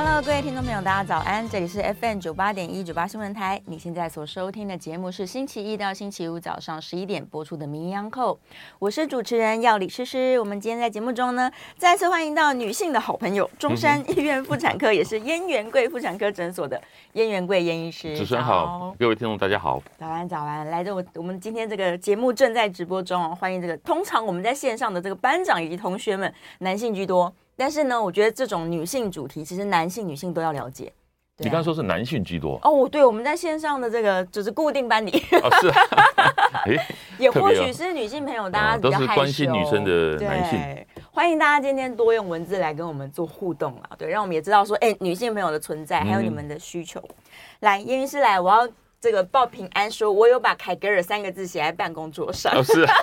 Hello，各位听众朋友，大家早安！这里是 FM 九八点一九八新闻台。你现在所收听的节目是星期一到星期五早上十一点播出的《名医 On Call》，我是主持人药李诗诗。我们今天在节目中呢，再次欢迎到女性的好朋友，中山医院妇产科也是燕元贵妇产科诊所的燕元贵燕医师。主持人好，各位听众大家好。早安，早安！来，这我我们今天这个节目正在直播中哦，欢迎这个。通常我们在线上的这个班长以及同学们，男性居多。但是呢，我觉得这种女性主题，其实男性、女性都要了解。你刚刚说是男性居多哦，对，我们在线上的这个就是固定班里，哦、是、啊，也或许是女性朋友，大家都是关心女生的男性。欢迎大家今天多用文字来跟我们做互动啊，对，让我们也知道说，哎，女性朋友的存在，还有你们的需求。嗯、来，叶医师来，我要。这个报平安说，我有把凯格尔三个字写在办公桌上。哦、是、啊，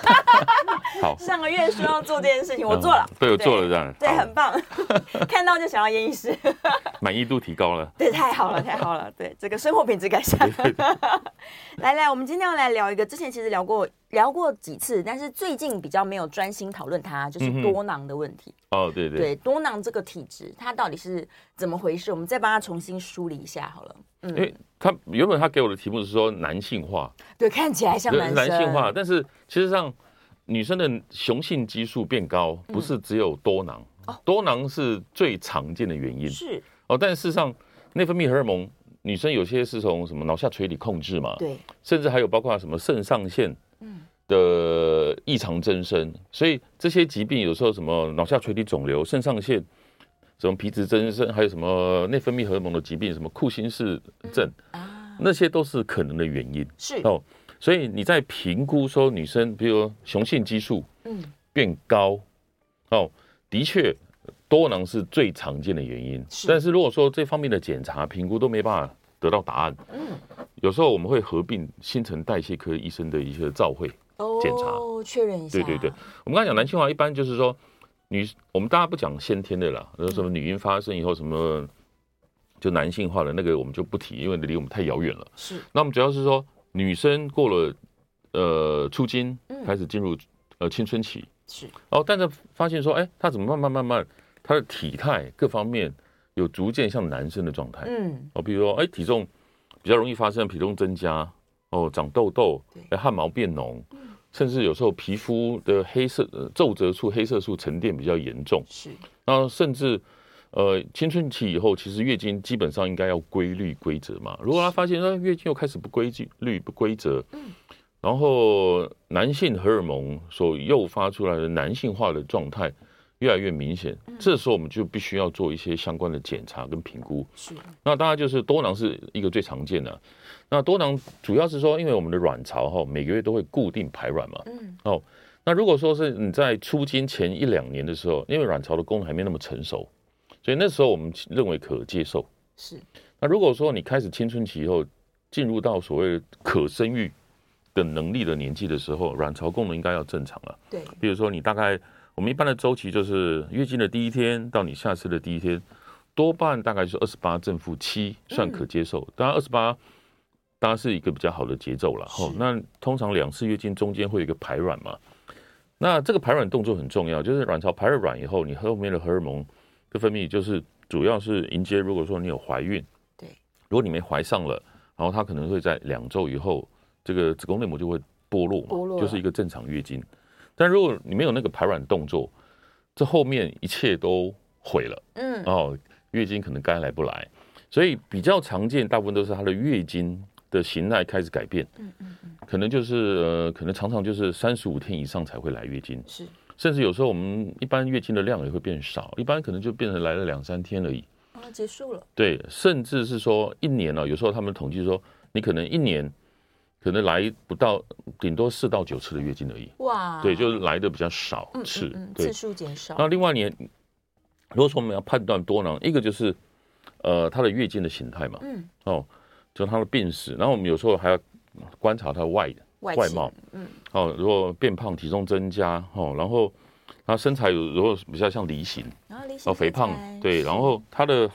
好。上个月说要做这件事情，我做了。对，我做了这样。对，很棒。看到就想要验医师。满意度提高了。对，太好了，太好了。对，这个生活品质改善。来来，我们今天要来聊一个，之前其实聊过聊过几次，但是最近比较没有专心讨论它，就是多囊的问题。嗯、哦，对对。对，多囊这个体质，它到底是怎么回事？我们再帮他重新梳理一下好了。嗯。因为他原本他给我的题目是说男性化，对，看起来像男男性化，但是其实上女生的雄性激素变高，不是只有多囊，嗯、多囊是最常见的原因是哦，但事实上内分泌荷尔蒙女生有些是从什么脑下垂体控制嘛，对，甚至还有包括什么肾上腺的异常增生，所以这些疾病有时候什么脑下垂体肿瘤、肾上腺。什么皮质增生，还有什么内分泌荷尔蒙的疾病，什么库欣氏症啊，那些都是可能的原因。是哦，所以你在评估说女生，比如雄性激素嗯变高，哦，的确多囊是最常见的原因。但是如果说这方面的检查评估都没办法得到答案，嗯，有时候我们会合并新陈代谢科医生的一些照会检查，哦，确认一下。对对对，我们刚才讲男性化，一般就是说。女，我们大家不讲先天的啦，有什么女婴发生以后什么就男性化的那个我们就不提，因为离我们太遥远了。是，那我们主要是说女生过了呃初经，开始进入呃青春期，是，哦但是发现说，哎，她怎么慢慢慢慢，她的体态各方面有逐渐像男生的状态，嗯，哦，比如说哎体重比较容易发生体重增加，哦长痘痘，哎汗毛变浓。甚至有时候皮肤的黑色皱褶处黑色素沉淀比较严重，是，然后甚至呃青春期以后，其实月经基本上应该要规律规则嘛。如果他发现说月经又开始不规律不规则，嗯，然后男性荷尔蒙所诱发出来的男性化的状态越来越明显，这时候我们就必须要做一些相关的检查跟评估。是，那当然就是多囊是一个最常见的。那多囊主要是说，因为我们的卵巢哈每个月都会固定排卵嘛，嗯，哦，那如果说是你在出经前一两年的时候，因为卵巢的功能还没那么成熟，所以那时候我们认为可接受。是，那如果说你开始青春期以后，进入到所谓可生育的能力的年纪的时候，卵巢功能应该要正常了。对，比如说你大概我们一般的周期就是月经的第一天到你下次的第一天，多半大概是二十八正负七算可接受，当然二十八。当然是一个比较好的节奏了。吼，那通常两次月经中间会有一个排卵嘛，那这个排卵动作很重要，就是卵巢排了卵以后，你后面的荷尔蒙的分泌就是主要是迎接，如果说你有怀孕，对，如果你没怀上了，然后它可能会在两周以后，这个子宫内膜就会剥落嘛，就是一个正常月经。但如果你没有那个排卵动作，这后面一切都毁了，嗯，哦，月经可能该来不来，所以比较常见，大部分都是她的月经。的形态开始改变，嗯嗯嗯，可能就是呃，可能常常就是三十五天以上才会来月经，是，甚至有时候我们一般月经的量也会变少，一般可能就变成来了两三天而已，啊，结束了，对，甚至是说一年了，有时候他们统计说，你可能一年可能来不到，顶多四到九次的月经而已，哇，对，就是来的比较少次，嗯，次数减少。那另外你，如果说我们要判断多囊，一个就是呃，它的月经的形态嘛，嗯，哦。就它的病史，然后我们有时候还要观察它的外外貌，嗯，哦，如果变胖、体重增加，哦，然后他身材有如果比较像梨形，然后梨形哦肥胖，对，然后他的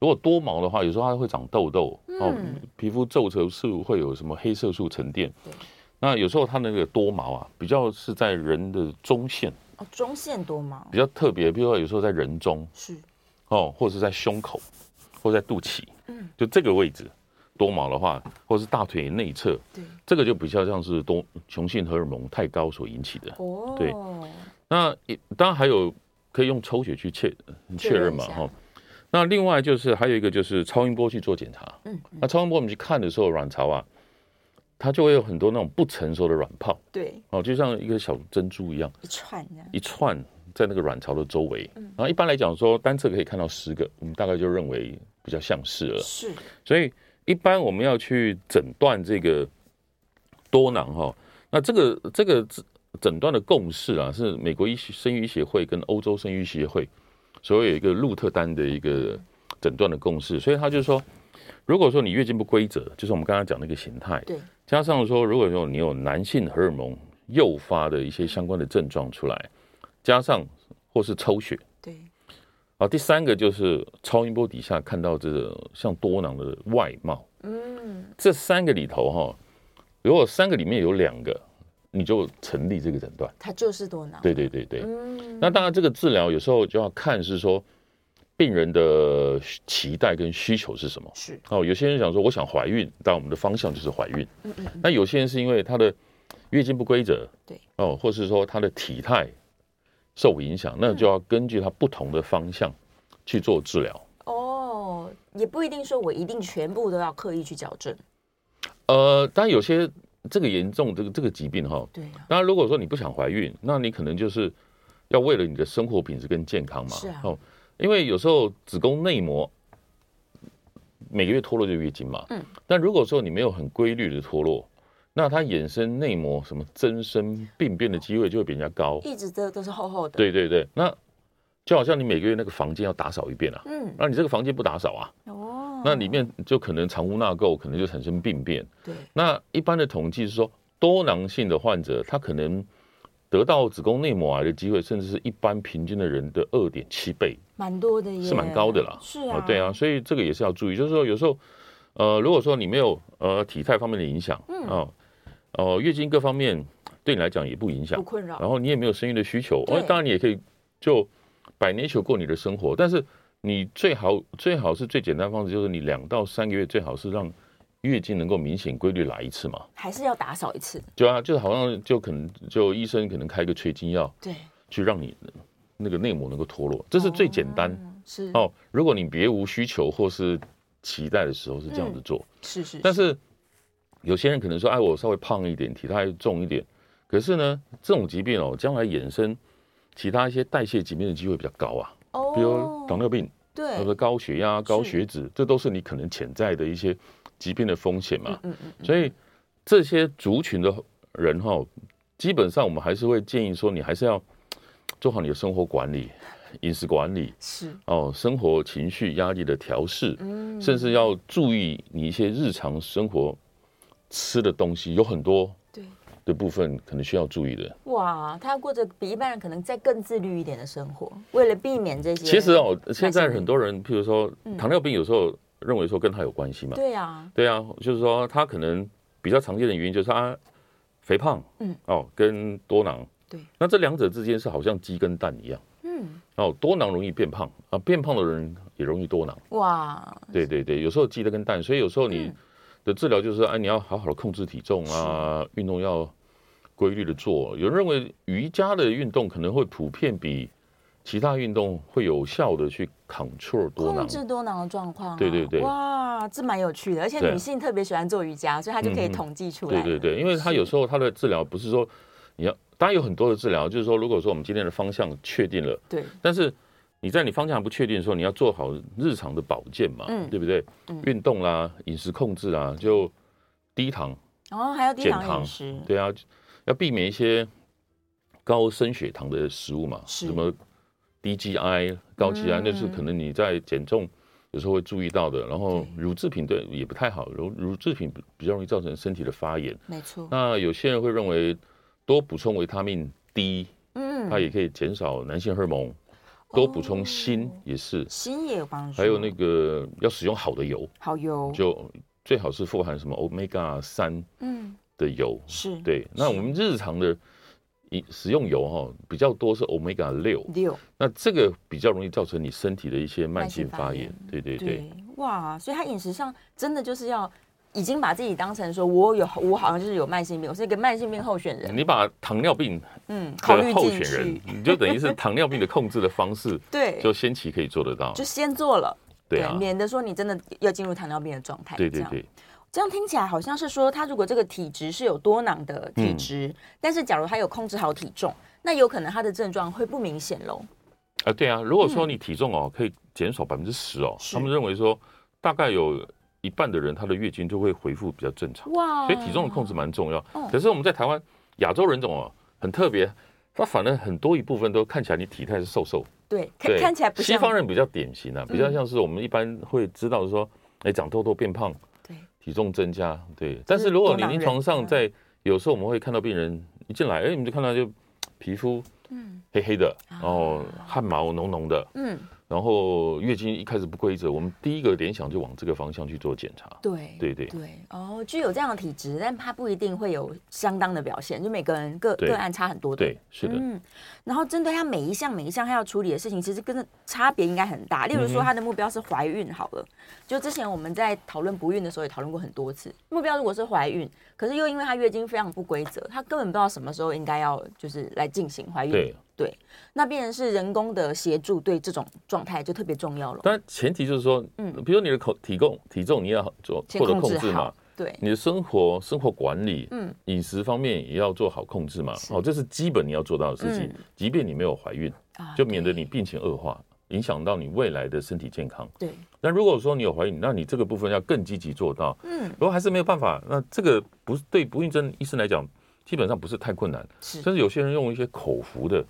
如果多毛的话，有时候它会长痘痘，哦，皮肤皱褶是会有什么黑色素沉淀。那有时候它那个多毛啊，比较是在人的中线。哦，中线多毛。比较特别，比如说有时候在人中是。哦，或者是在胸口，或者在肚脐，嗯，就这个位置多毛的话，或者是大腿内侧，对，这个就比较像是多雄性荷尔蒙太高所引起的。哦。对，那当然还有可以用抽血去确确认嘛，哈。那另外就是还有一个就是超音波去做检查，嗯，那超音波我们去看的时候，卵巢啊，它就会有很多那种不成熟的卵泡，对，哦，就像一个小珍珠一样，一串一串在那个卵巢的周围，然后一般来讲说单侧可以看到十个，我们大概就认为比较像是了，是，所以一般我们要去诊断这个多囊哈，那这个这个诊断的共识啊，是美国医生育医协会跟欧洲生育协会。所以有一个路特丹的一个诊断的共识，所以他就说，如果说你月经不规则，就是我们刚刚讲那个形态，对，加上说如果说你有男性荷尔蒙诱发的一些相关的症状出来，加上或是抽血，对，啊，第三个就是超音波底下看到这个像多囊的外貌，嗯，这三个里头哈，如果三个里面有两个。你就成立这个诊断，它就是多囊。对对对对，嗯，那当然这个治疗有时候就要看是说病人的期待跟需求是什么。是哦，有些人想说我想怀孕，但我们的方向就是怀孕。嗯嗯。那有些人是因为他的月经不规则，对哦，或是说他的体态受影响，那就要根据他不同的方向去做治疗。哦，也不一定说我一定全部都要刻意去矫正。呃，当然有些。这个严重，这个这个疾病哈，对。当然，如果说你不想怀孕，那你可能就是要为了你的生活品质跟健康嘛。是啊。哦，因为有时候子宫内膜每个月脱落就月经嘛。嗯。但如果说你没有很规律的脱落，那它衍生内膜什么增生病变的机会就会比人家高。一直都都是厚厚的。对对对，那就好像你每个月那个房间要打扫一遍啊。嗯。那你这个房间不打扫啊？哦。那里面就可能藏污纳垢，可能就产生病变。对，那一般的统计是说，多囊性的患者，他可能得到子宫内膜癌的机会，甚至是一般平均的人的二点七倍，蛮多的耶，是蛮高的啦。是啊，对啊，所以这个也是要注意，就是说有时候，呃，如果说你没有呃体态方面的影响，嗯，哦，哦，月经各方面对你来讲也不影响，不困扰，然后你也没有生育的需求，哦，当然你也可以就 by nature 过你的生活，但是。你最好最好是最简单的方式，就是你两到三个月最好是让月经能够明显规律来一次嘛，还是要打扫一次？对啊，就是好像就可能就医生可能开个催经药，对，去让你那个内膜能够脱落，这是最简单。哦是哦，如果你别无需求或是期待的时候是这样子做，嗯、是，是是。但是有些人可能说，哎，我稍微胖一点，体态重一点，可是呢，这种疾病哦，将来衍生其他一些代谢疾病的机会比较高啊。比如糖尿病，对，或者高血压、高血脂，这都是你可能潜在的一些疾病的风险嘛。嗯嗯。所以这些族群的人哈，基本上我们还是会建议说，你还是要做好你的生活管理、饮食管理，是哦，生活情绪压力的调试，嗯，甚至要注意你一些日常生活吃的东西，有很多。的部分可能需要注意的。哇，他要过着比一般人可能再更自律一点的生活，为了避免这些。其实哦，现在很多人，譬如说糖尿病，有时候认为说跟他有关系嘛。对呀，对啊，就是说他可能比较常见的原因就是他肥胖，嗯，哦，跟多囊。对。那这两者之间是好像鸡跟蛋一样。嗯。哦，多囊容易变胖啊，变胖的人也容易多囊。哇。对对对，有时候鸡的跟蛋，所以有时候你的治疗就是，哎，你要好好的控制体重啊，运动要。规律的做，有人认为瑜伽的运动可能会普遍比其他运动会有效的去 control 多囊，控制多囊的状况。对对对，哇，这蛮有趣的，而且女性特别喜欢做瑜伽，所以她就可以统计出来。对对对，因为她有时候她的治疗不是说你要，当然有很多的治疗，就是说如果说我们今天的方向确定了，对，但是你在你方向还不确定的时候，你要做好日常的保健嘛，嗯，对不对？运动啦，饮食控制啊，就低糖。哦，还要低糖饮食，对啊。要避免一些高升血糖的食物嘛，什么低 GI、高 GI，那是可能你在减重有时候会注意到的。然后乳制品对也不太好，乳乳制品比较容易造成身体的发炎。没错。那有些人会认为多补充维他命 D，嗯，它也可以减少男性荷尔蒙多补充锌也是，锌也有帮助。还有那个要使用好的油，好油就最好是富含什么 Omega 三嗯的油，是对。那我们日常的食用油哈比较多是 Omega 六六，那这个比较容易造成你身体的一些慢性发炎。对对对，哇，所以他饮食上真的就是要。已经把自己当成说，我有我好像就是有慢性病，我是一个慢性病候选人。你把糖尿病嗯考虑候选人，你就等于是糖尿病的控制的方式，对，就先期可以做得到，就先做了，对啊，免得说你真的要进入糖尿病的状态。对对对，这样听起来好像是说，他如果这个体质是有多囊的体质，但是假如他有控制好体重，那有可能他的症状会不明显喽。啊，对啊，如果说你体重哦可以减少百分之十哦，他们认为说大概有。一半的人，他的月经就会恢复比较正常。哇！所以体重的控制蛮重要。可是我们在台湾亚洲人种哦，很特别，他反而很多一部分都看起来你体态是瘦瘦。对，看起来不像。西方人比较典型啊，比较像是我们一般会知道说，哎，长痘痘变胖，对，体重增加，对。但是如果你临床上在有时候我们会看到病人一进来，哎，你就看到就皮肤嗯黑黑的，然后汗毛浓浓的，嗯。然后月经一开始不规则，我们第一个联想就往这个方向去做检查。对对对对，哦，具有这样的体质，但它不一定会有相当的表现，就每个人个个案差很多。对，是的。嗯，然后针对他每一项每一项他要处理的事情，其实跟着差别应该很大。例如说，他的目标是怀孕，好了，就之前我们在讨论不孕的时候也讨论过很多次。目标如果是怀孕，可是又因为他月经非常不规则，他根本不知道什么时候应该要就是来进行怀孕。对。对，那变成是人工的协助，对这种状态就特别重要了。但前提就是说，嗯，比如你的口体重体重你要做获得控制嘛，对，你的生活生活管理，嗯，饮食方面也要做好控制嘛。哦，这是基本你要做到的事情。即便你没有怀孕，就免得你病情恶化，影响到你未来的身体健康。对。那如果说你有怀孕，那你这个部分要更积极做到。嗯。如果还是没有办法，那这个不是对不孕症医生来讲，基本上不是太困难。是。甚至有些人用一些口服的。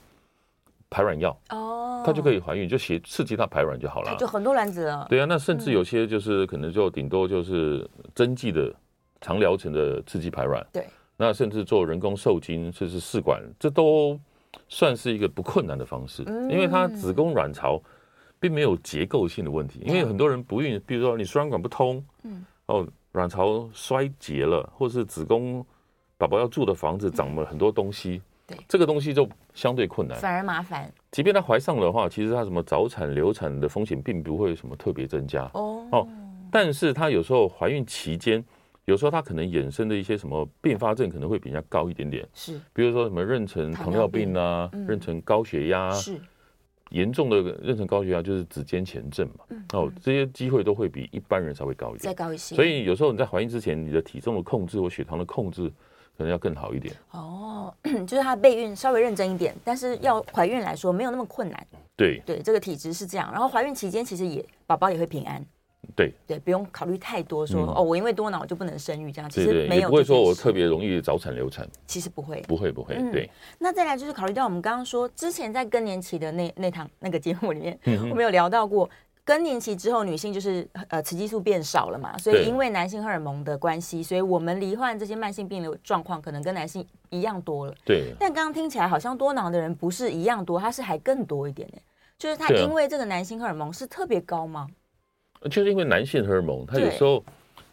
排卵药哦，它就可以怀孕，就协刺激它排卵就好了，就很多卵子了。对啊，那甚至有些就是可能就顶多就是针剂的长疗程的刺激排卵。对，那甚至做人工受精，甚至试管，这都算是一个不困难的方式，因为它子宫卵巢并没有结构性的问题。因为很多人不孕，比如说你输卵管不通，嗯，哦，卵巢衰竭了，或是子宫宝宝要住的房子长了很多东西。对这个东西就相对困难，反而麻烦。即便她怀上的话，其实她什么早产、流产的风险并不会什么特别增加哦哦。但是她有时候怀孕期间，有时候她可能衍生的一些什么并发症可能会比人家高一点点。是，比如说什么妊娠糖尿病啊，妊娠高血压，是严重的妊娠高血压就是子痫前症嘛。嗯哦，这些机会都会比一般人稍微高一点，再高一些。所以有时候你在怀孕之前，你的体重的控制或血糖的控制。可能要更好一点哦，就是她备孕稍微认真一点，但是要怀孕来说没有那么困难。对对，这个体质是这样。然后怀孕期间其实也宝宝也会平安。对对，不用考虑太多，说哦，我因为多囊我就不能生育这样。其实没有，不会说我特别容易早产流产。其实不会，不会不会。对。那再来就是考虑到我们刚刚说之前在更年期的那那堂那个节目里面，我们有聊到过。更年期之后，女性就是呃雌激素变少了嘛，所以因为男性荷尔蒙的关系，所以我们罹患这些慢性病的状况可能跟男性一样多了。对。但刚刚听起来好像多囊的人不是一样多，他是还更多一点呢。就是他因为这个男性荷尔蒙是特别高吗？就是因为男性荷尔蒙，它有时候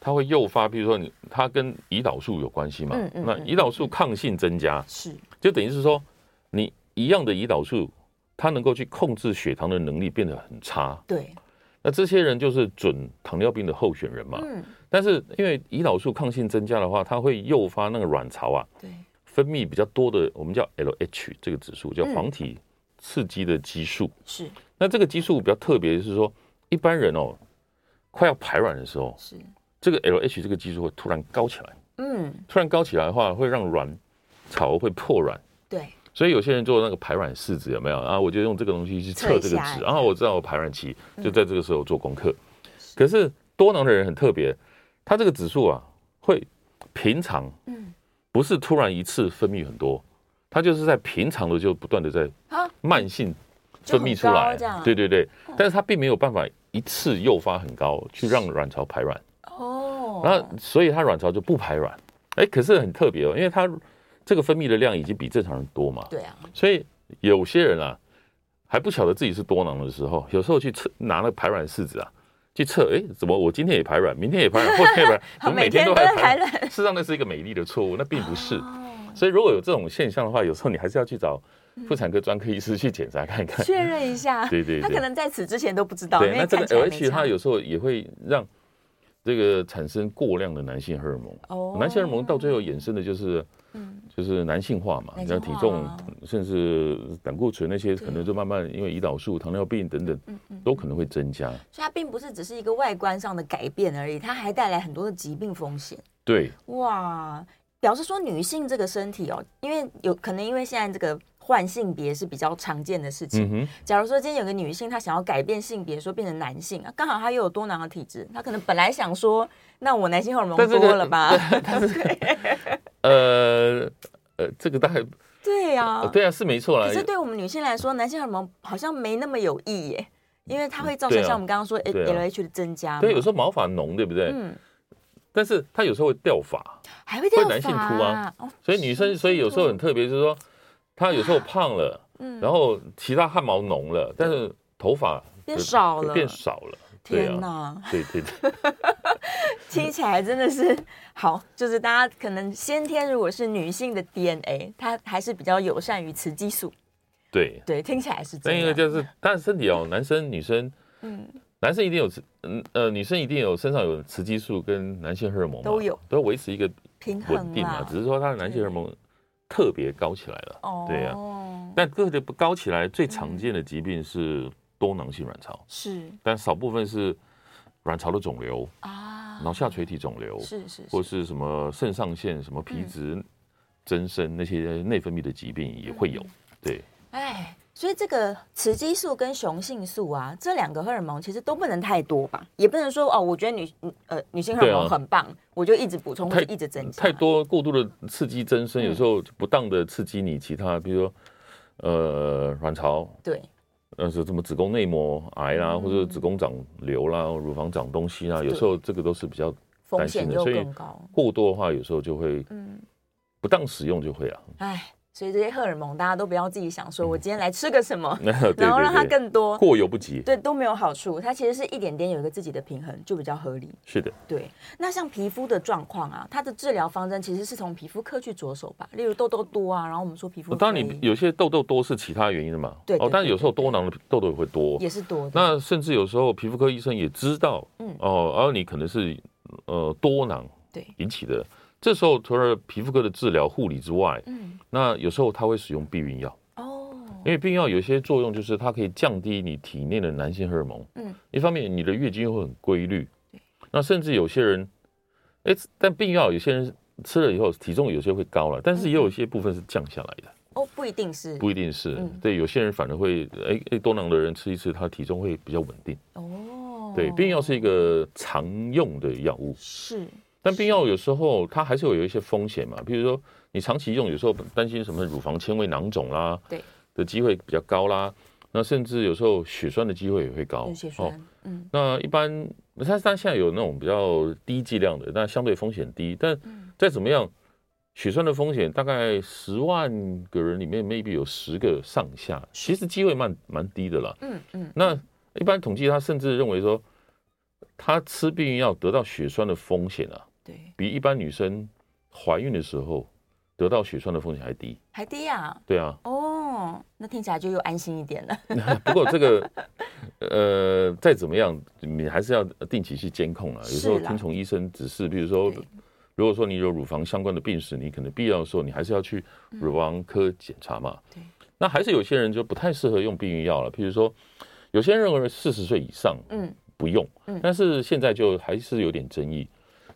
它会诱发，比如说你它跟胰岛素有关系嘛。嗯嗯。那胰岛素抗性增加，是就等于是说你一样的胰岛素，它能够去控制血糖的能力变得很差。对。那这些人就是准糖尿病的候选人嘛。嗯。但是因为胰岛素抗性增加的话，它会诱发那个卵巢啊，对，分泌比较多的，我们叫 LH 这个指数，叫黄体刺激的激素。是。那这个激素比较特别，是说一般人哦，快要排卵的时候，是这个 LH 这个激素会突然高起来。嗯。突然高起来的话，会让卵巢会破卵。对。所以有些人做那个排卵试纸有没有？啊？我就用这个东西去测这个值，然后我知道我排卵期就在这个时候做功课。可是多囊的人很特别，他这个指数啊会平常，不是突然一次分泌很多，他就是在平常的就不断的在慢性分泌出来，对对对，但是他并没有办法一次诱发很高去让卵巢排卵。哦，然后所以他卵巢就不排卵，哎，可是很特别哦，因为他。这个分泌的量已经比正常人多嘛？对啊，所以有些人啊，还不晓得自己是多囊的时候，有时候去测拿那个排卵试纸啊，去测，哎，怎么我今天也排卵，明天也排卵，后天也排卵，怎么每天都在排卵？事实上那是一个美丽的错误，那并不是。所以如果有这种现象的话，有时候你还是要去找妇产科专科医师去检查看看，确认一下。对对，他可能在此之前都不知道。对，那这个 LH 它有时候也会让。这个产生过量的男性荷尔蒙，哦，男性荷尔蒙到最后衍生的就是，嗯，就是男性化嘛，然后体重甚至胆固醇那些可能就慢慢因为胰岛素、糖尿病等等，都可能会增加。所以它并不是只是一个外观上的改变而已，它还带来很多的疾病风险。对，哇，表示说女性这个身体哦，因为有可能因为现在这个。换性别是比较常见的事情。嗯、假如说今天有个女性，她想要改变性别，说变成男性啊，刚好她又有多囊的体质，她可能本来想说，那我男性荷尔蒙多了吧？但 是，呃呃，这个大概对呀、啊，对啊，是没错啦。可是对我们女性来说，男性荷尔蒙好像没那么有益耶，因为它会造成像我们刚刚说 LH 的增加。对，有时候毛发浓，对不对？嗯。但是它有时候会掉发，还会掉发，会男性秃啊。所以女生，所以有时候很特别，就是说。他有时候胖了，嗯，然后其他汗毛浓了，但是头发变少了，变少了。天哪！对对对，听起来真的是好，就是大家可能先天如果是女性的 DNA，它还是比较友善于雌激素。对对，听起来是这样。那一个就是，但是身体哦，男生女生，嗯，男生一定有雌，嗯呃，女生一定有身上有雌激素跟男性荷尔蒙都有，都要维持一个平衡嘛。只是说他的男性荷尔蒙。特别高起来了，哦、对呀、啊，但个别不高起来，最常见的疾病是多囊性卵巢，是，但少部分是卵巢的肿瘤啊，脑下垂体肿瘤，是是，是，或是什么肾上腺、什么皮质增生、嗯、那些内分泌的疾病也会有，嗯、对，哎。所以这个雌激素跟雄性素啊，这两个荷尔蒙其实都不能太多吧，也不能说哦，我觉得女呃女性荷尔蒙很棒，啊、我就一直补充，或者一直增加。太多过度的刺激增生，嗯、有时候不当的刺激你其他，比如说呃卵巢，对，呃是什么子宫内膜癌啦，嗯、或者子宫长瘤啦，乳房长东西啦，有时候这个都是比较担心的，所以过多的话，有时候就会嗯不当使用就会啊，哎。所以这些荷尔蒙，大家都不要自己想说，我今天来吃个什么，然后让它更多，过犹不及，对，都没有好处。它其实是一点点有一个自己的平衡，就比较合理。是的，对。那像皮肤的状况啊，它的治疗方针其实是从皮肤科去着手吧。例如痘痘多啊，然后我们说皮肤，当然你有些痘痘多是其他原因的嘛。对。哦，但是有时候多囊的痘痘也会多，也是多。那甚至有时候皮肤科医生也知道，嗯，哦，而你可能是呃多囊对引起的。这时候除了皮肤科的治疗护理之外，嗯，那有时候他会使用避孕药。哦，因为避孕药有些作用，就是它可以降低你体内的男性荷尔蒙，嗯，一方面你的月经会很规律，对，那甚至有些人，哎，但避孕药有些人吃了以后体重有些会高了，但是也有一些部分是降下来的。哦，不一定是，不一定是，对，有些人反而会，哎哎，多囊的人吃一次，他体重会比较稳定。哦，对，避孕药是一个常用的药物。是。但避孕药有时候它还是会有一些风险嘛，比如说你长期用，有时候担心什么乳房纤维囊肿啦，对的机会比较高啦。那甚至有时候血栓的机会也会高。血栓，嗯。那一般它它现在有那种比较低剂量的，但相对风险低。但再怎么样，血栓的风险大概十万个人里面 maybe 有十个上下，其实机会蛮蛮低的啦。嗯嗯。那一般统计，他甚至认为说，他吃避孕药得到血栓的风险啊。对，比一般女生怀孕的时候得到血栓的风险还低，还低啊？对啊。哦，那听起来就又安心一点了。不过这个，呃，再怎么样，你还是要定期去监控啊。有时候听从医生指示，比如说，如果说你有乳房相关的病史，你可能必要的时候，你还是要去乳房科检查嘛。对。那还是有些人就不太适合用避孕药了，譬如说，有些人认为四十岁以上，嗯，不用，嗯，但是现在就还是有点争议。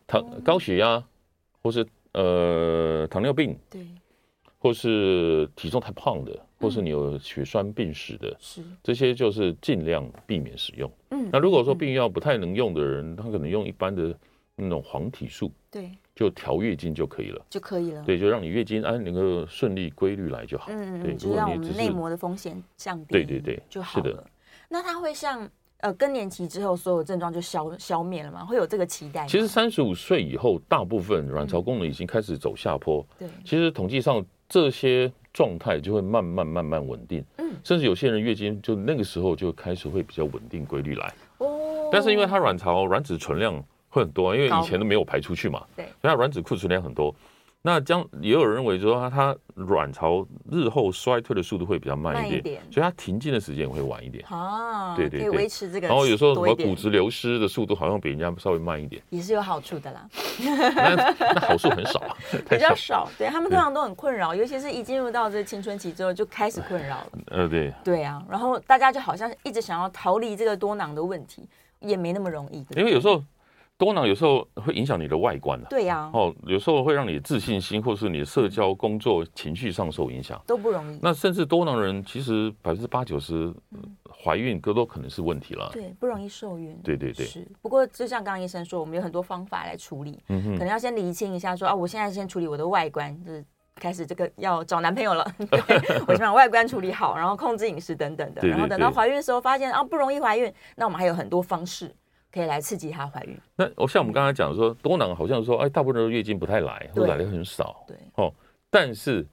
糖高血压，或是呃糖尿病，对，或是体重太胖的，或是你有血栓病史的，是这些就是尽量避免使用。嗯，那如果说避孕药不太能用的人，他可能用一般的那种黄体素，对，就调月经就可以了，就可以了。对，就让你月经安能够顺利规律来就好。嗯，对，就让我们内膜的风险降低。对对对，就好了。那它会像。呃，更年期之后，所有症状就消消灭了吗？会有这个期待？其实三十五岁以后，大部分卵巢功能已经开始走下坡。对，其实统计上这些状态就会慢慢慢慢稳定，嗯，甚至有些人月经就那个时候就开始会比较稳定规律来，哦，但是因为它卵巢卵子存量会很多，因为以前都没有排出去嘛，对，所以它卵子库存量很多。那将也有人认为说它它卵巢日后衰退的速度会比较慢一点，一点所以它停经的时间也会晚一点啊。对对对，维持这个。然后有时候什么骨质流失的速度好像比人家稍微慢一点，也是有好处的啦。那那好处很 少，比较少。对他们通常都很困扰，尤其是一进入到这个青春期之后就开始困扰了。呃，对。对啊，然后大家就好像一直想要逃离这个多囊的问题，也没那么容易。因为有时候。多囊有时候会影响你的外观的，对呀，哦，有时候会让你的自信心或是你的社交、工作、情绪上受影响，都不容易。那甚至多囊人其实百分之八九十怀孕都都可能是问题了，对，不容易受孕。对对对，是。不过就像刚刚医生说，我们有很多方法来处理，嗯哼，可能要先厘清一下，说啊，我现在先处理我的外观，就是开始这个要找男朋友了，对，我先把外观处理好，然后控制饮食等等的，然后等到怀孕的时候发现啊不容易怀孕，那我们还有很多方式。可以来刺激她怀孕。那我像我们刚才讲说，多囊好像说，哎，大部分的月经不太来，或来的很少。对，哦，但是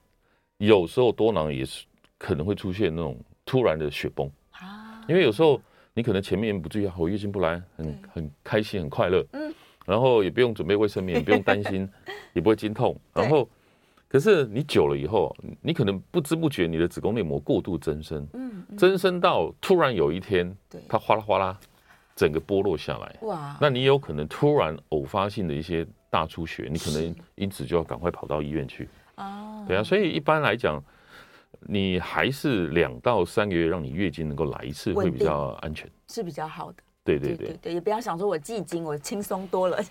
有时候多囊也是可能会出现那种突然的雪崩啊。因为有时候你可能前面不注意，我月经不来，很很开心，很快乐，嗯，然后也不用准备卫生棉，不用担心，也不会经痛。然后，可是你久了以后，你可能不知不觉你的子宫内膜过度增生，嗯，增生到突然有一天，对，它哗啦哗啦。整个剥落下来，哇！那你有可能突然偶发性的一些大出血，你可能因此就要赶快跑到医院去。哦，对啊，所以一般来讲，你还是两到三个月让你月经能够来一次会比较安全，是比较好的。对对对也不要想说我忌经，我轻松多了。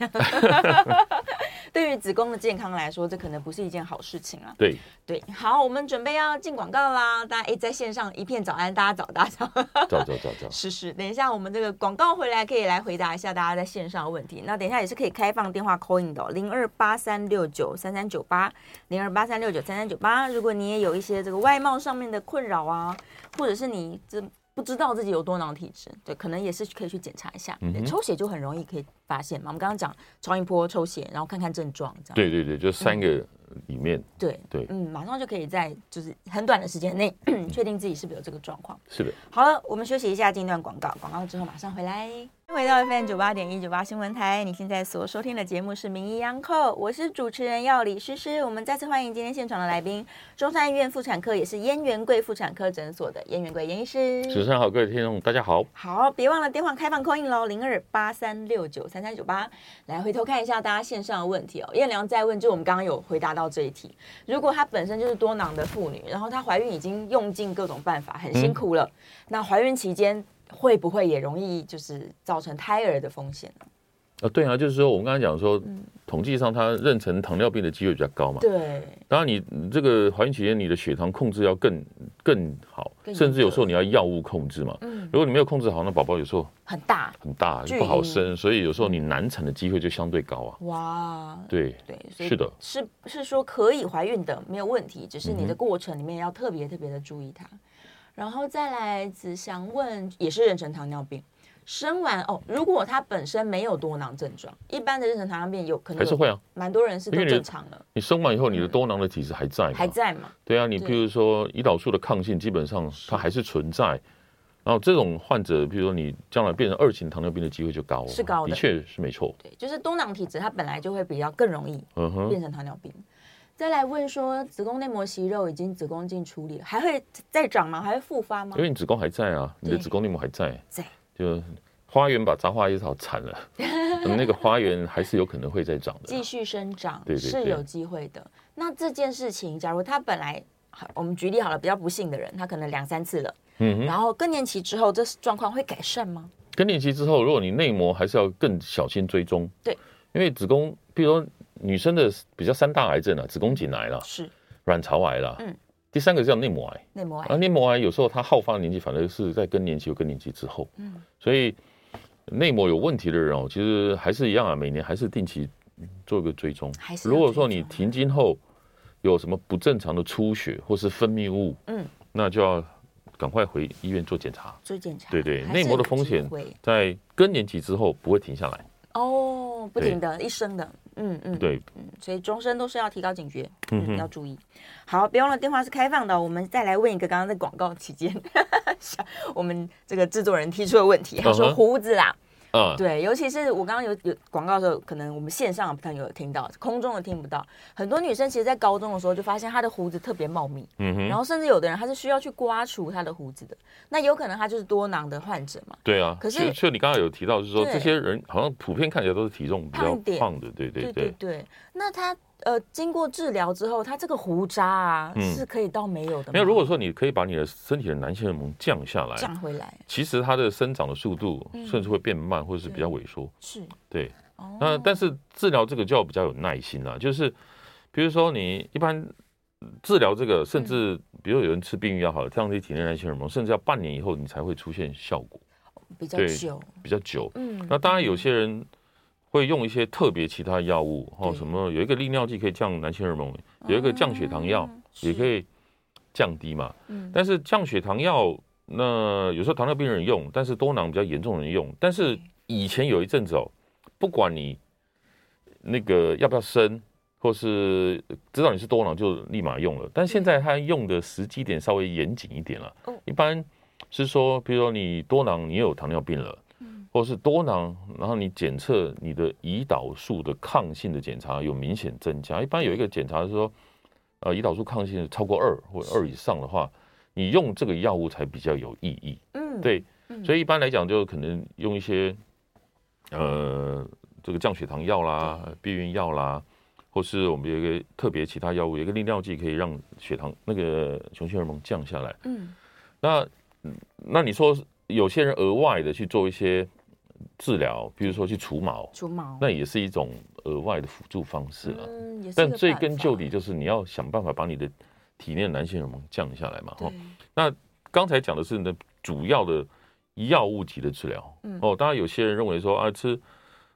对于子宫的健康来说，这可能不是一件好事情啊。对对，好，我们准备要进广告啦。大家哎，在线上一片早安，大家早，大家早，早早早早。是是，等一下我们这个广告回来，可以来回答一下大家在线上的问题。那等一下也是可以开放电话 call in 的，零二八三六九三三九八，零二八三六九三三九八。如果你也有一些这个外貌上面的困扰啊，或者是你这。不知道自己有多囊体质，对，可能也是可以去检查一下。嗯、抽血就很容易可以发现嘛。我们刚刚讲超音波抽血，然后看看症状，这样。对对对，就三个里面。嗯、对对，嗯，马上就可以在就是很短的时间内 确定自己是不是有这个状况。是的。好了，我们休息一下，进一段广告，广告之后马上回来。回到 FM 九八点一九八新闻台，你现在所收听的节目是《名医央叩》，我是主持人药理诗诗。我们再次欢迎今天现场的来宾，中山医院妇产科也是燕元贵妇产科诊所的燕元贵燕医师。主持人好，各位听众大家好。好，别忘了电话开放 call in 喽，零二八三六九三三三九八。来回头看一下大家线上的问题哦。燕良在问，就我们刚刚有回答到这一题，如果她本身就是多囊的妇女，然后她怀孕已经用尽各种办法，很辛苦了，那怀孕期间。会不会也容易就是造成胎儿的风险呢？啊，对啊，就是说我们刚才讲说，嗯、统计上它妊娠糖尿病的机会比较高嘛。对。当然，你这个怀孕期间你的血糖控制要更更好，甚至有时候你要药物控制嘛。嗯。如果你没有控制好，那宝宝有时候很大很大不好生，所以有时候你难产的机会就相对高啊。哇。对对，是的。是是说可以怀孕的没有问题，只是你的过程里面要特别特别的注意它。然后再来，子祥问也是妊娠糖尿病，生完哦，如果他本身没有多囊症状，一般的妊娠糖尿病有可能还是会啊，蛮多人是都正常的。你生完以后，你的多囊的体质还在吗？还在吗？对啊，你譬如说胰岛素的抗性，基本上它还是存在。然后这种患者，譬如说你将来变成二型糖尿病的机会就高了，是高的，的确是没错。对，就是多囊体质，它本来就会比较更容易变成糖尿病。再来问说，子宫内膜息肉已经子宫镜处理了，还会再长吗？还会复发吗？因为你子宫还在啊，你的子宫内膜还在。在。就花园把杂花野草铲了，那个花园还是有可能会再长的。继续生长，对，对，对，是有机会的。那这件事情，假如他本来，我们举例好了，比较不幸的人，他可能两三次了，嗯，然后更年期之后，这状况会改善吗？更年期之后，如果你内膜还是要更小心追踪，对，因为子宫，比如说。女生的比较三大癌症啊，子宫颈癌啦，是卵巢癌啦，嗯，第三个叫内膜癌，内膜癌，啊，内膜癌有时候它好发的年纪反而是在更年期或更年期之后，嗯，所以内膜有问题的人哦，其实还是一样啊，每年还是定期做一个追踪。还是如果说你停经后有什么不正常的出血或是分泌物，嗯，那就要赶快回医院做检查。做检查，对对，内膜的风险在更年期之后不会停下来。哦，不停的，一生的。嗯嗯，对，嗯，所以终身都是要提高警觉，嗯，要注意。好，别忘了电话是开放的，我们再来问一个刚刚在广告期间，我们这个制作人提出的问题，他说胡子啦。Uh, 对，尤其是我刚刚有有广告的时候，可能我们线上的朋友有听到，空中的听不到。很多女生其实，在高中的时候就发现她的胡子特别茂密，嗯哼，然后甚至有的人她是需要去刮除她的胡子的。那有可能她就是多囊的患者嘛？对啊。可是，就你刚刚有提到，就是说这些人好像普遍看起来都是体重比较胖的，对对对对对。那他。呃，经过治疗之后，它这个胡渣啊，嗯、是可以到没有的吗？没有，如果说你可以把你的身体的男性荷尔蒙降下来，降回来，其实它的生长的速度甚至会变慢，或者是比较萎缩。是，对。那但是治疗这个就要比较有耐心啦，就是比如说你一般治疗这个，甚至比如有人吃避孕药好了，降低体内男性荷尔蒙，甚至要半年以后你才会出现效果，比较久，比较久。嗯，那当然有些人。会用一些特别其他药物，哦，什么有一个利尿剂可以降男性荷尔蒙，有一个降血糖药也可以降低嘛。但是降血糖药，那有时候糖尿病人用，但是多囊比较严重的人用。但是以前有一阵子哦，不管你那个要不要生，或是知道你是多囊就立马用了。但现在他用的时机点稍微严谨一点了，一般是说，比如说你多囊，你有糖尿病了。或是多囊，然后你检测你的胰岛素的抗性的检查有明显增加。一般有一个检查是说，呃，胰岛素抗性超过二或二以上的话，你用这个药物才比较有意义。嗯，对，所以一般来讲就可能用一些，呃，这个降血糖药啦、避孕药啦，或是我们有一个特别其他药物，有一个利尿剂可以让血糖那个雄性荷尔蒙降下来。嗯，那那你说有些人额外的去做一些。治疗，比如说去除毛，除毛那也是一种额外的辅助方式啊。嗯、但最根究底，就是你要想办法把你的体内的男性荷尔蒙降下来嘛。哈对，那刚才讲的是呢，主要的药物级的治疗。嗯、哦，当然有些人认为说啊，吃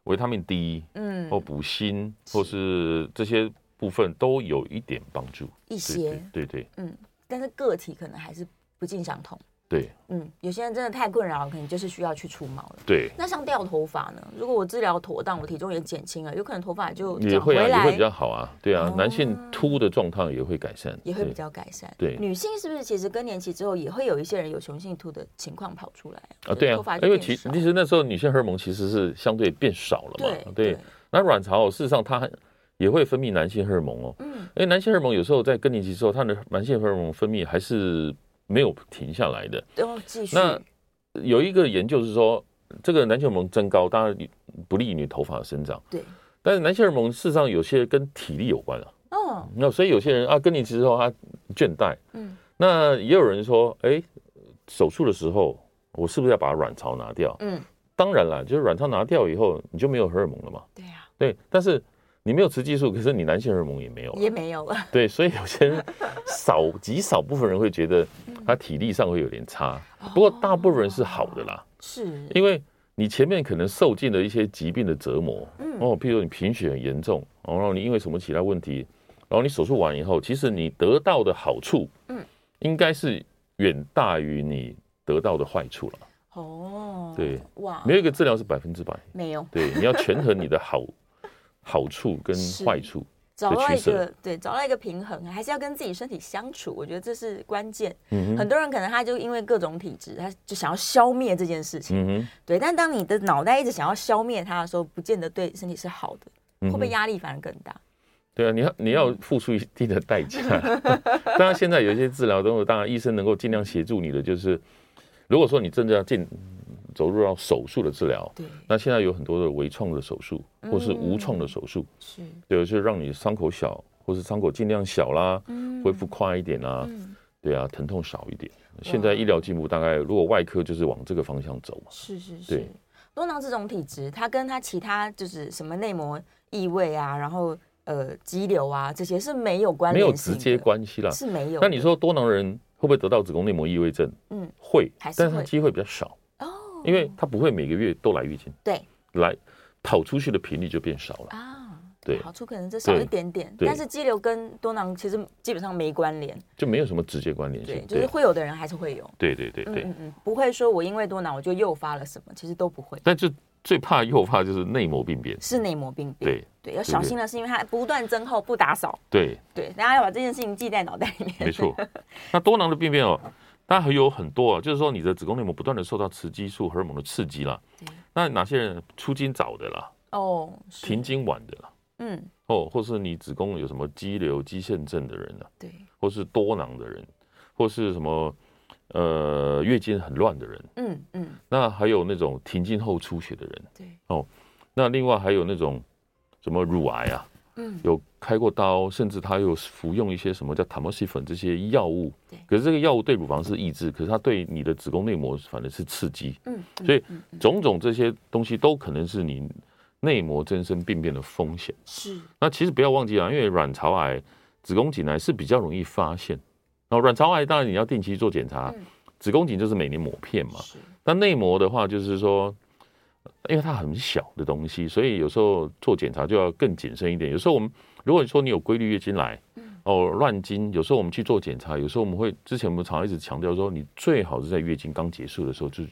维他命 D，嗯，或补锌，或是这些部分都有一点帮助。一些，对对，对对，嗯，但是个体可能还是不尽相同。对，嗯，有些人真的太困扰，可能就是需要去除毛了。对，那像掉头发呢？如果我治疗妥当，我体重也减轻了，有可能头发就也会啊，也会比较好啊。对啊，男性秃的状况也会改善，也会比较改善。对，女性是不是其实更年期之后也会有一些人有雄性秃的情况跑出来啊？对啊，因为其其实那时候女性荷尔蒙其实是相对变少了嘛。对，那卵巢事实上它也会分泌男性荷尔蒙哦。嗯，因为男性荷尔蒙有时候在更年期之后，它的男性荷尔蒙分泌还是。没有停下来的，都继续。那有一个研究是说，这个男性荷尔蒙增高当然不利于你头发的生长。对。但是男性荷尔蒙事实上有些跟体力有关啊。哦。那所以有些人啊，更年期之后他倦怠。嗯。那也有人说，哎，手术的时候我是不是要把卵巢拿掉？嗯。当然了，就是卵巢拿掉以后你就没有荷尔蒙了嘛。对呀。对，但是。你没有雌激素，可是你男性荷尔蒙也没有，也没有了。对，所以有些人少极少部分人会觉得他体力上会有点差，不过大部分人是好的啦。是，因为你前面可能受尽了一些疾病的折磨，哦，譬如你贫血很严重，然后你因为什么其他问题，然后你手术完以后，其实你得到的好处，嗯，应该是远大于你得到的坏处了。哦，对，哇，没有一个治疗是百分之百，没有。对，你要权衡你的好。好处跟坏处，找到一个对，找到一个平衡，还是要跟自己身体相处，我觉得这是关键。嗯哼，很多人可能他就因为各种体质，他就想要消灭这件事情。对。但当你的脑袋一直想要消灭它的时候，不见得对身体是好的，会不会压力反而更大？对啊，你要你要付出一定的代价。当然，现在有一些治疗都当然医生能够尽量协助你的，就是如果说你真的要进。走入到手术的治疗，对，那现在有很多的微创的手术，或是无创的手术，是，对，就是让你伤口小，或是伤口尽量小啦，恢复快一点啦，对啊，疼痛少一点。现在医疗进步，大概如果外科就是往这个方向走嘛，是是是。多囊这种体质，它跟它其他就是什么内膜异位啊，然后呃肌瘤啊这些是没有关系，没有直接关系啦，是没有。那你说多囊人会不会得到子宫内膜异位症？嗯，会，但是它机会比较少。因为他不会每个月都来月经，对，来跑出去的频率就变少了啊。对，对，好处可能就少一点点，但是肌瘤跟多囊其实基本上没关联，就没有什么直接关联性。对，就是会有的人还是会有。对对对对，嗯嗯，不会说我因为多囊我就诱发了什么，其实都不会。但就最怕诱发就是内膜病变，是内膜病变。对对，要小心的是因为它不断增厚不打扫。对对，大家要把这件事情记在脑袋里面。没错，那多囊的病变哦，当然还有很多啊，就是说你的子宫内膜不断的受到雌激素、荷尔蒙的刺激啦。那哪些人出经早的啦？哦，停经晚的啦。嗯，哦，或是你子宫有什么肌瘤、肌腺症的人呢？对，或是多囊的人，或是什么呃月经很乱的人，嗯嗯，那还有那种停经后出血的人，对，哦，那另外还有那种什么乳癌啊，嗯，有开过刀，甚至他有服用一些什么叫塔莫西粉这些药物，对，可是这个药物对乳房是抑制，可是它对你的子宫内膜反而是刺激，嗯，所以种种这些东西都可能是你。内膜增生病变的风险。是，那其实不要忘记啊，因为卵巢癌、子宫颈癌是比较容易发现。然后卵巢癌当然你要定期做检查，子宫颈就是每年抹片嘛。但内膜的话，就是说，因为它很小的东西，所以有时候做检查就要更谨慎一点。有时候我们如果你说你有规律月经来，哦乱经，有时候我们去做检查，有时候我们会之前我们常常一直强调说，你最好是在月经刚结束的时候就。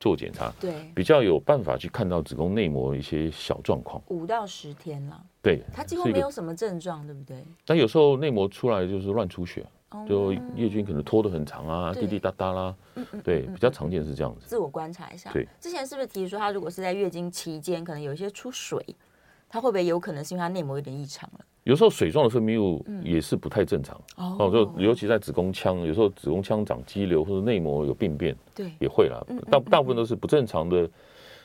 做检查，对，比较有办法去看到子宫内膜一些小状况。五到十天了，对，它几乎没有什么症状，对不对？但有时候内膜出来就是乱出血，就月经可能拖得很长啊，滴滴答答啦，对，比较常见是这样子。自我观察一下，对，之前是不是提出他如果是在月经期间可能有一些出水，他会不会有可能是因为他内膜有点异常了？有时候水状的分泌物也是不太正常哦，就尤其在子宫腔，有时候子宫腔长肌瘤或者内膜有病变，对，也会啦。大大部分都是不正常的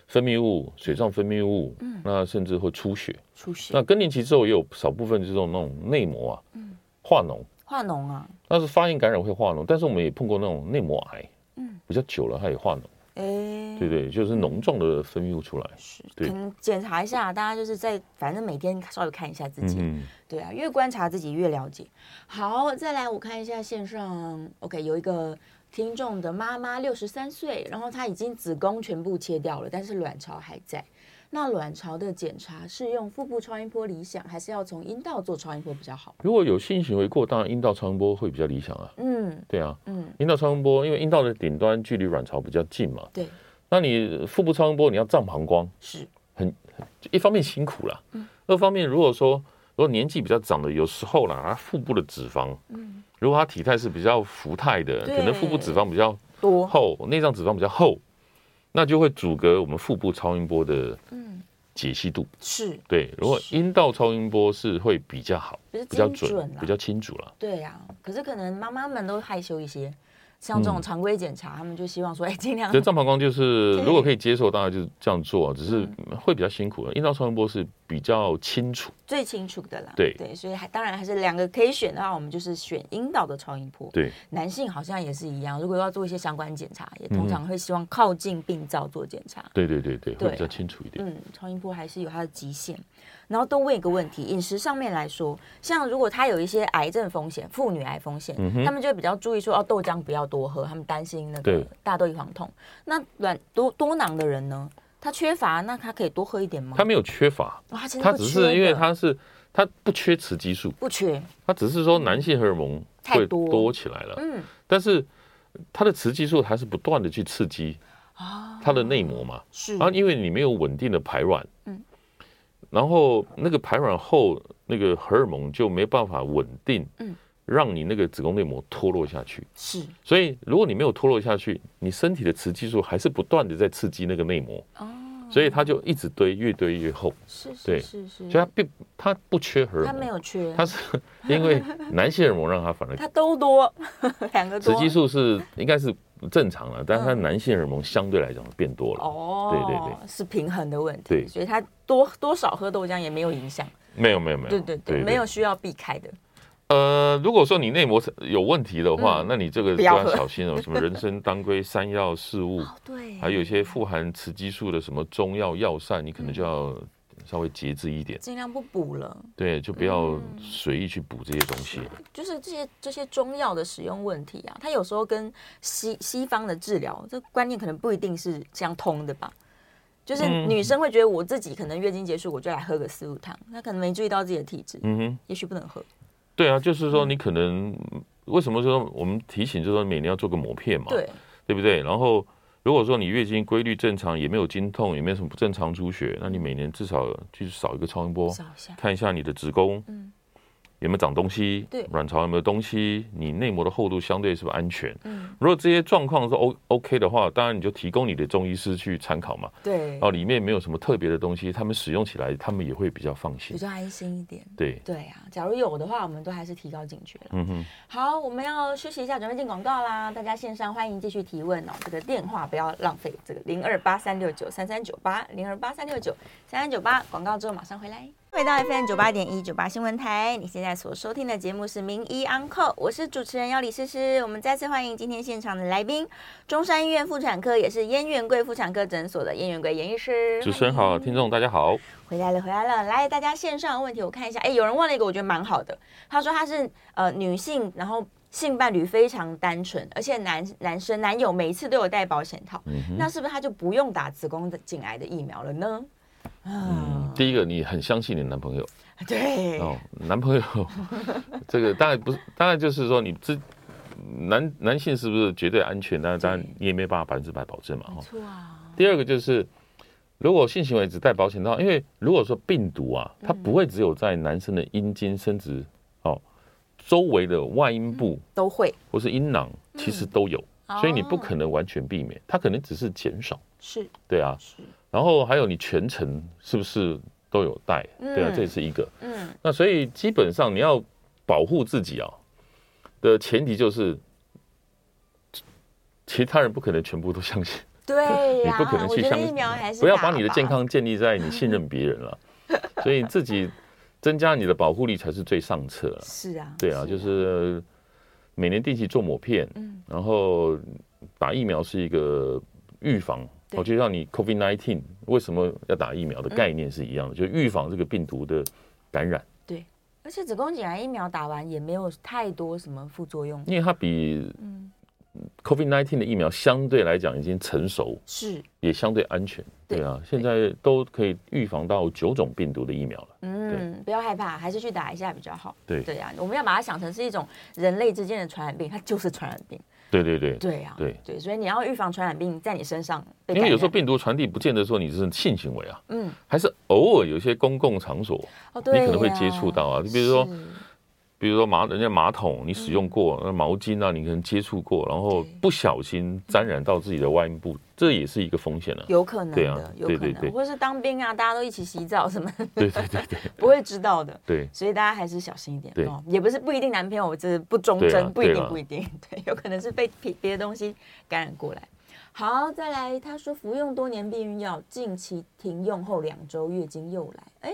分泌物，水状分泌物，嗯那甚至会出血。出血。那更年期之后也有少部分就是这种那种内膜啊，化脓。化脓啊。那是发炎感染会化脓，但是我们也碰过那种内膜癌，嗯，比较久了它也化脓。哎，对对，就是脓状的分泌物出来，是，可能检查一下，大家就是在反正每天稍微看一下自己，嗯，对啊，越观察自己越了解。好，再来我看一下线上，OK，有一个听众的妈妈六十三岁，然后她已经子宫全部切掉了，但是卵巢还在。那卵巢的检查是用腹部超音波理想，还是要从阴道做超音波比较好？如果有性行为过，当然阴道超音波会比较理想啊。嗯，对啊，嗯，阴道超音波，因为阴道的顶端距离卵巢比较近嘛。对。那你腹部超音波，你要照膀胱，是很一方面辛苦了，嗯，二方面如果说如果年纪比较长的，有时候啦，他腹部的脂肪，嗯，如果他体态是比较浮态的，可能腹部脂肪比较多厚，内脏脂肪比较厚。那就会阻隔我们腹部超音波的解析度，是对。如果阴道超音波是会比较好，比较准，比较清楚了。对呀，可是可能妈妈们都害羞一些。像这种常规检查，他们就希望说，哎，尽量。对，胀膀胱就是，如果可以接受，当然就是这样做，只是会比较辛苦了。阴道超音波是比较清楚，最清楚的啦。对对，所以还当然还是两个可以选的话，我们就是选阴道的超音波。对，男性好像也是一样，如果要做一些相关检查，也通常会希望靠近病灶做检查。对对对对，会比较清楚一点。嗯，超音波还是有它的极限。然后都问一个问题：饮食上面来说，像如果他有一些癌症风险、妇女癌风险，嗯、他们就会比较注意说，哦，豆浆不要多喝，他们担心那个大豆异黄酮。那卵多多囊的人呢，他缺乏，那他可以多喝一点吗？他没有缺乏，哦、他，他只是因为他是他不缺雌激素，不缺，他只是说男性荷尔蒙会多起来了，嗯，但是他的雌激素还是不断的去刺激啊，他的内膜嘛，是。啊，因为你没有稳定的排卵，嗯。然后那个排卵后，那个荷尔蒙就没办法稳定，嗯，让你那个子宫内膜脱落下去。是，所以如果你没有脱落下去，你身体的雌激素还是不断的在刺激那个内膜。哦，所以它就一直堆，越堆越厚。是是是是。所以它并它不缺荷尔蒙，它没有缺，它是因为男性荷尔蒙让它反而 它都多，两个多。雌激素是应该是。正常了，但是它男性荷尔蒙相对来讲变多了。哦，对对对，是平衡的问题。对，所以它多多少喝豆浆也没有影响。没有没有没有。对对对，没有需要避开的。呃，如果说你内膜有问题的话，那你这个就要小心哦。什么人参、当归、山药、四物，对，还有一些富含雌激素的什么中药药膳，你可能就要。稍微节制一点，尽量不补了。对，就不要随意去补这些东西。嗯、就是这些这些中药的使用问题啊，它有时候跟西西方的治疗这观念可能不一定是相通的吧？就是女生会觉得我自己可能月经结束，我就来喝个四物汤，她可能没注意到自己的体质，嗯哼，也许不能喝。对啊，就是说你可能、嗯、为什么说我们提醒，就是说每年要做个抹片嘛，对，对不对？然后如果说你月经规律正常，也没有经痛，也没有什么不正常出血，那你每年至少去扫一个超音波，看一下你的子宫，嗯。有没有长东西？对，卵巢有没有东西？你内膜的厚度相对是不是安全？嗯，如果这些状况是 O OK 的话，当然你就提供你的中医师去参考嘛。对，哦，里面没有什么特别的东西，他们使用起来他们也会比较放心，比较安心一点。对对啊，假如有的话，我们都还是提高警觉了。嗯哼，好，我们要休息一下，准备进广告啦。大家线上欢迎继续提问哦，这个电话不要浪费，这个零二八三六九三三九八零二八三六九三三九八，广告之后马上回来。回到 FM 九八点一九八新闻台，你现在所收听的节目是《名医 on call》，我是主持人要李诗诗。我们再次欢迎今天现场的来宾，中山医院妇产科也是燕元贵妇产科诊所的燕元贵严医师。主持人好，听众大家好，回来了回来了，来大家线上的问题我看一下，哎，有人问了一个我觉得蛮好的，他说他是呃女性，然后性伴侣非常单纯，而且男男生男友每一次都有戴保险套，嗯、那是不是他就不用打子宫颈癌的疫苗了呢？嗯，第一个你很相信你的男朋友，对哦，男朋友 这个当然不是，当然就是说你这男男性是不是绝对安全？但是当然你也没办法百分之百保证嘛，哈。没错啊。第二个就是，如果性行为只戴保险套，因为如果说病毒啊，它不会只有在男生的阴茎、生殖哦周围的外阴部都会，或是阴囊，其实都有，所以你不可能完全避免，它可能只是减少。是，对啊。是。然后还有你全程是不是都有带？对啊，这也是一个。嗯，那所以基本上你要保护自己啊的前提就是，其他人不可能全部都相信。对，你不可能去相信。不要把你的健康建立在你信任别人了。所以自己增加你的保护力才是最上策了。是啊。对啊，就是每年定期做抹片，嗯，然后打疫苗是一个预防。我就像你 COVID-19 为什么要打疫苗的概念是一样的，就预防这个病毒的感染。对，而且子宫颈癌疫苗打完也没有太多什么副作用，因为它比 COVID-19 的疫苗相对来讲已经成熟，是也相对安全。对啊，现在都可以预防到九种病毒的疫苗了。嗯，不要害怕，还是去打一下比较好。对对啊，我们要把它想成是一种人类之间的传染病，它就是传染病。对对对，对呀，对。对，所以你要预防传染病在你身上，因为有时候病毒传递不见得说你是性行为啊，嗯，还是偶尔有一些公共场所，你可能会接触到啊，你比如说。比如说马人家马桶你使用过，那毛巾啊你可能接触过，然后不小心沾染到自己的外阴部，这也是一个风险了。有可能的，有可能，或者是当兵啊，大家都一起洗澡什么，对对对对，不会知道的。对，所以大家还是小心一点。对，也不是不一定男朋友这不忠贞，不一定不一定，对，有可能是被别别的东西感染过来。好，再来，他说服用多年避孕药，近期停用后两周月经又来，哎，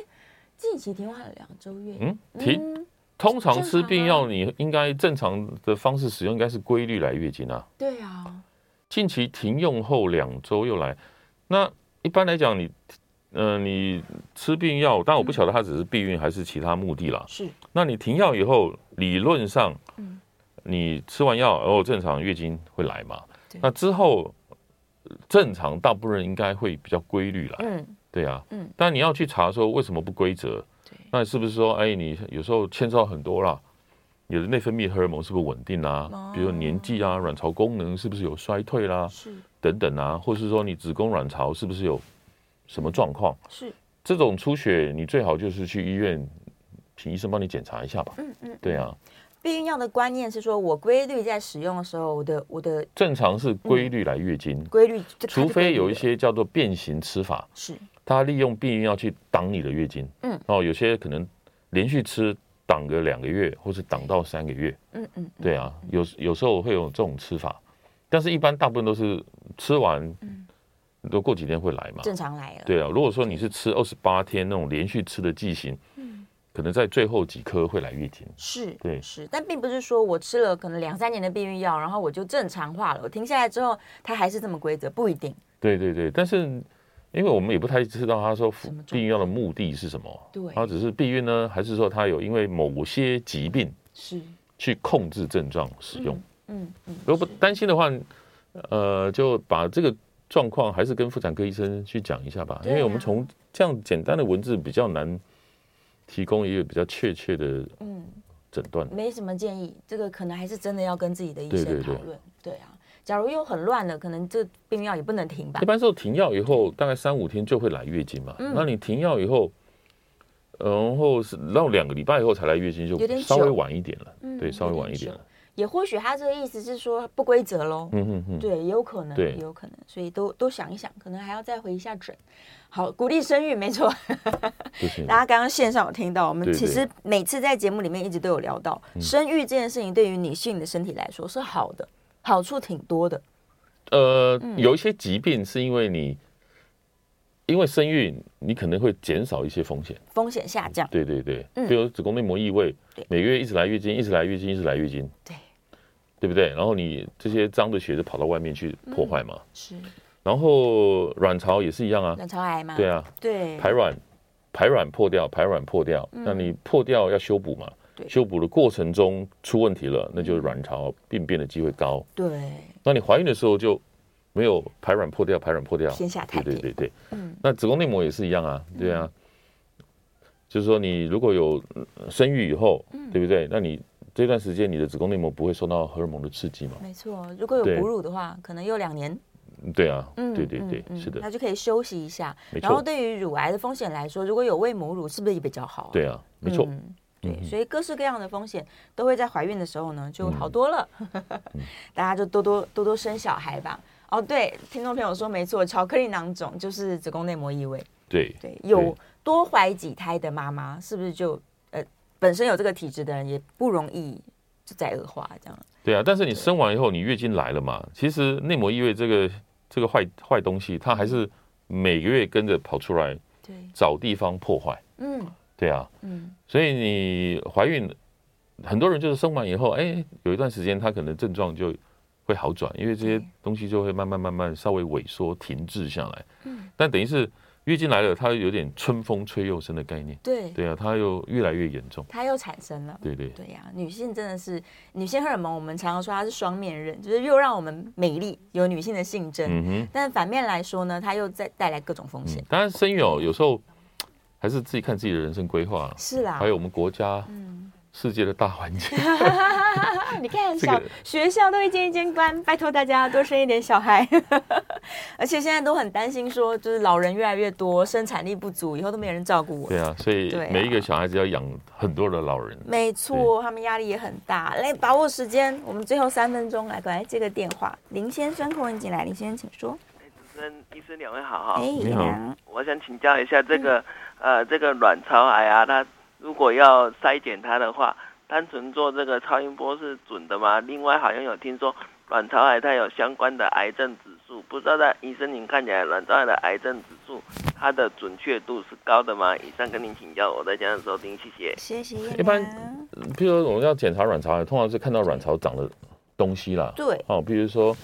近期停用了两周月，嗯，停。通常吃避孕药，你应该正常的方式使用，应该是规律来月经啊。对啊。近期停用后两周又来，那一般来讲，你，呃，你吃避孕药，但我不晓得它只是避孕还是其他目的啦。是。那你停药以后，理论上，你吃完药然后正常月经会来嘛？那之后正常大部分人应该会比较规律来。嗯。对啊。嗯。但你要去查说为什么不规则？那是不是说，哎，你有时候牵涉很多啦？你的内分泌荷尔蒙是不是稳定啊？比如年纪啊，卵巢功能是不是有衰退啦？是等等啊，或是说你子宫卵巢是不是有什么状况？是这种出血，你最好就是去医院，请医生帮你检查一下吧。嗯嗯，对啊。避孕药的观念是说，我规律在使用的时候，我的我的正常是规律来月经，规律，除非有一些叫做变形吃法是。他利用避孕药去挡你的月经，嗯，哦，有些可能连续吃挡个两个月，或是挡到三个月，嗯嗯，对啊，有有时候会有这种吃法，但是一般大部分都是吃完，嗯，都过几天会来嘛，正常来了，对啊，如果说你是吃二十八天那种连续吃的剂型，嗯，可能在最后几颗会来月经，是，对，是，但并不是说我吃了可能两三年的避孕药，然后我就正常化了，我停下来之后它还是这么规则，不一定，对对对，但是。因为我们也不太知道他说避孕药的目的是什么，对，他只是避孕呢，还是说他有因为某些疾病是。去控制症状使用？嗯嗯，如果不担心的话，呃，就把这个状况还是跟妇产科医生去讲一下吧，因为我们从这样简单的文字比较难提供一个比较确切的嗯。诊断，没什么建议，这个可能还是真的要跟自己的医生讨论。对啊，假如又很乱了，可能这避孕药也不能停吧？一般时候停药以后大概三五天就会来月经嘛，那你停药以后，然后是到两个礼拜以后才来月经，就稍微晚一点了，对，稍微晚一点了。也或许他这个意思是说不规则喽，嗯哼哼，对，也有可能，对，也有可能，所以都都想一想，可能还要再回一下诊。好，鼓励生育没错。大家刚刚线上有听到，我们其实每次在节目里面一直都有聊到，生育这件事情对于女性的身体来说是好的，好处挺多的。呃，有一些疾病是因为你因为生育，你可能会减少一些风险，风险下降。对对对，比如子宫内膜异位，每个月一直来月经，一直来月经，一直来月经，对。对不对？然后你这些脏的血就跑到外面去破坏嘛。是。然后卵巢也是一样啊。卵巢癌嘛。对啊。对。排卵，排卵破掉，排卵破掉，那你破掉要修补嘛？对。修补的过程中出问题了，那就是卵巢病变的机会高。对。那你怀孕的时候就没有排卵破掉，排卵破掉。先下台阶。对对对。嗯。那子宫内膜也是一样啊，对啊。就是说你如果有生育以后，对不对？那你。这段时间你的子宫内膜不会受到荷尔蒙的刺激吗？没错，如果有哺乳的话，可能有两年。对啊，对对对，是的，那就可以休息一下。然后对于乳癌的风险来说，如果有喂母乳，是不是也比较好？对啊，没错。对，所以各式各样的风险都会在怀孕的时候呢就好多了。大家就多多多多生小孩吧。哦，对，听众朋友说没错，巧克力囊肿就是子宫内膜异位。对对，有多怀几胎的妈妈，是不是就呃？本身有这个体质的人也不容易就在恶化这样。对啊，但是你生完以后，你月经来了嘛？其实内膜异位这个这个坏坏东西，它还是每个月跟着跑出来，对，找地方破坏。嗯，对啊，嗯，所以你怀孕，很多人就是生完以后，哎，有一段时间他可能症状就会好转，因为这些东西就会慢慢慢慢稍微萎缩停滞下来。嗯，但等于是。月经来了，它有点春风吹又生的概念。对对啊，它又越来越严重，它又产生了。对对对呀，女性真的是女性荷尔蒙，我们常常说它是双面刃，就是又让我们美丽，有女性的性征。嗯哼。但反面来说呢，它又在带来各种风险。当然，生育哦，有时候还是自己看自己的人生规划。是啦。还有我们国家。嗯。世界的大环境，你看小学校都一间一间关，拜托大家多生一点小孩。而且现在都很担心，说就是老人越来越多，生产力不足，以后都没人照顾我。对啊，所以每一个小孩子要养很多的老人。没错，他们压力也很大。来把握时间，我们最后三分钟来，来接个电话。林先生，空音进来，林先生请说。哎，主持人、医生两位好哈。哎，你好。我想请教一下这个，呃，这个卵巢癌啊，它。如果要筛检它的话，单纯做这个超音波是准的吗？另外好像有听说卵巢癌它有相关的癌症指数，不知道在医生您看起来卵巢癌的癌症指数它的准确度是高的吗？以上跟您请教，我在家收听，谢谢。谢谢。一般，譬如说我们要检查卵巢癌，通常是看到卵巢长的东西啦。对。哦，比如说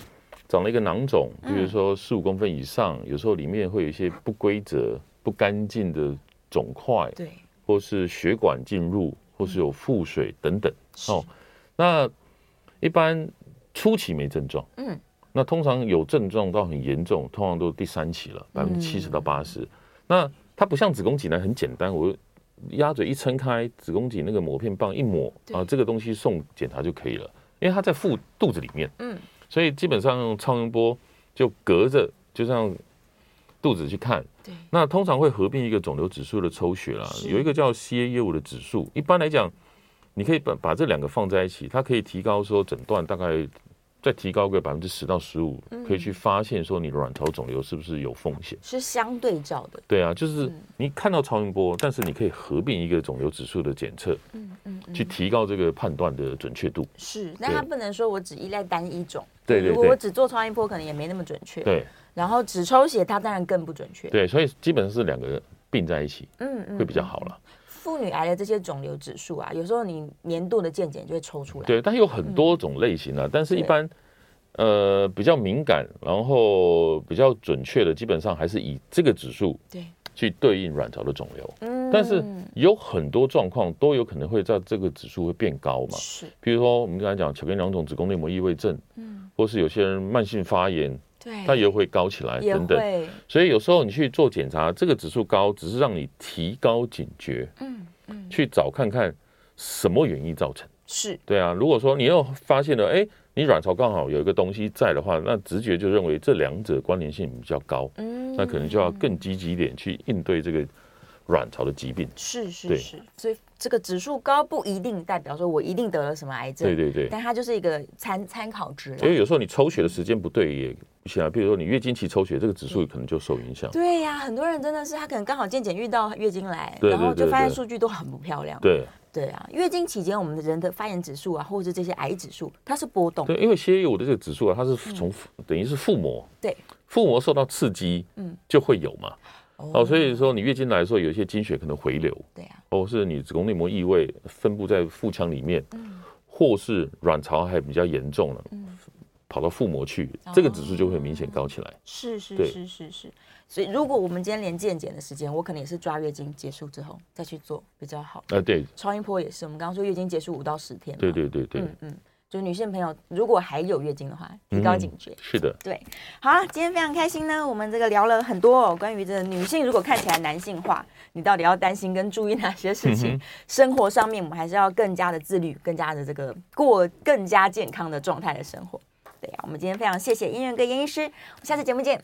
长了一个囊肿，比如说十五公分以上，有时候里面会有一些不规则、不干净的肿块。对。或是血管进入，或是有腹水等等，哦，那一般初期没症状，嗯，那通常有症状到很严重，通常都第三期了，百分之七十到八十。那它不像子宫颈癌很简单，我鸭嘴一撑开，子宫颈那个抹片棒一抹啊，这个东西送检查就可以了，因为它在腹肚子里面，嗯，所以基本上用超音波就隔着，就像。肚子去看，对，那通常会合并一个肿瘤指数的抽血啦，有一个叫 CA 业务的指数。一般来讲，你可以把把这两个放在一起，它可以提高说诊断大概再提高个百分之十到十五，可以去发现说你的卵巢肿瘤是不是有风险，是相对照的。对啊，就是你看到超音波，但是你可以合并一个肿瘤指数的检测，嗯嗯，去提高这个判断的准确度。是，那它不能说我只依赖单一种，对对，如果我只做超音波，可能也没那么准确。对。然后只抽血，它当然更不准确。对，所以基本上是两个并在一起，嗯嗯，会比较好了。妇女癌的这些肿瘤指数啊，有时候你年度的健检就会抽出来。对，但有很多种类型啊，但是一般呃比较敏感，然后比较准确的，基本上还是以这个指数对去对应卵巢的肿瘤。嗯，但是有很多状况都有可能会在这个指数会变高嘛。是，比如说我们刚才讲巧克力囊肿、子宫内膜异位症，嗯，或是有些人慢性发炎。对，它又会高起来等等。所以有时候你去做检查，这个指数高，只是让你提高警觉，嗯嗯，去找看看什么原因造成。是对啊，如果说你又发现了，哎，你卵巢刚好有一个东西在的话，那直觉就认为这两者关联性比较高，嗯，那可能就要更积极一点去应对这个。卵巢的疾病是是是，所以这个指数高不一定代表说我一定得了什么癌症，对对对，但它就是一个参参考值。因为有时候你抽血的时间不对也不行啊，比如说你月经期抽血，这个指数可能就受影响。对呀、啊，很多人真的是他可能刚好健检遇到月经来，然后就发现数据都很不漂亮。对。对啊，月经期间我们的人的发炎指数啊，或者是这些癌指数，它是波动。对，因为血液的这个指数啊，它是从、嗯、等于是腹膜，对，腹膜受到刺激，嗯，就会有嘛。哦，所以说你月经来的时候，有一些经血可能回流，对呀，或是你子宫内膜异位分布在腹腔里面，嗯，或是卵巢还比较严重了，嗯，跑到腹膜去，这个指数就会明显高起来。是是是是是，所以如果我们今天连健检的时间，我可能也是抓月经结束之后再去做比较好。啊，对，超音波也是，我们刚刚说月经结束五到十天，对对对对，嗯嗯。就女性朋友，如果还有月经的话，提高警觉。嗯、是的，对。好，今天非常开心呢，我们这个聊了很多哦，关于这个女性如果看起来男性化，你到底要担心跟注意哪些事情？嗯、生活上面我们还是要更加的自律，更加的这个过更加健康的状态的生活。对啊，我们今天非常谢谢音乐跟严医师，我们下次节目见。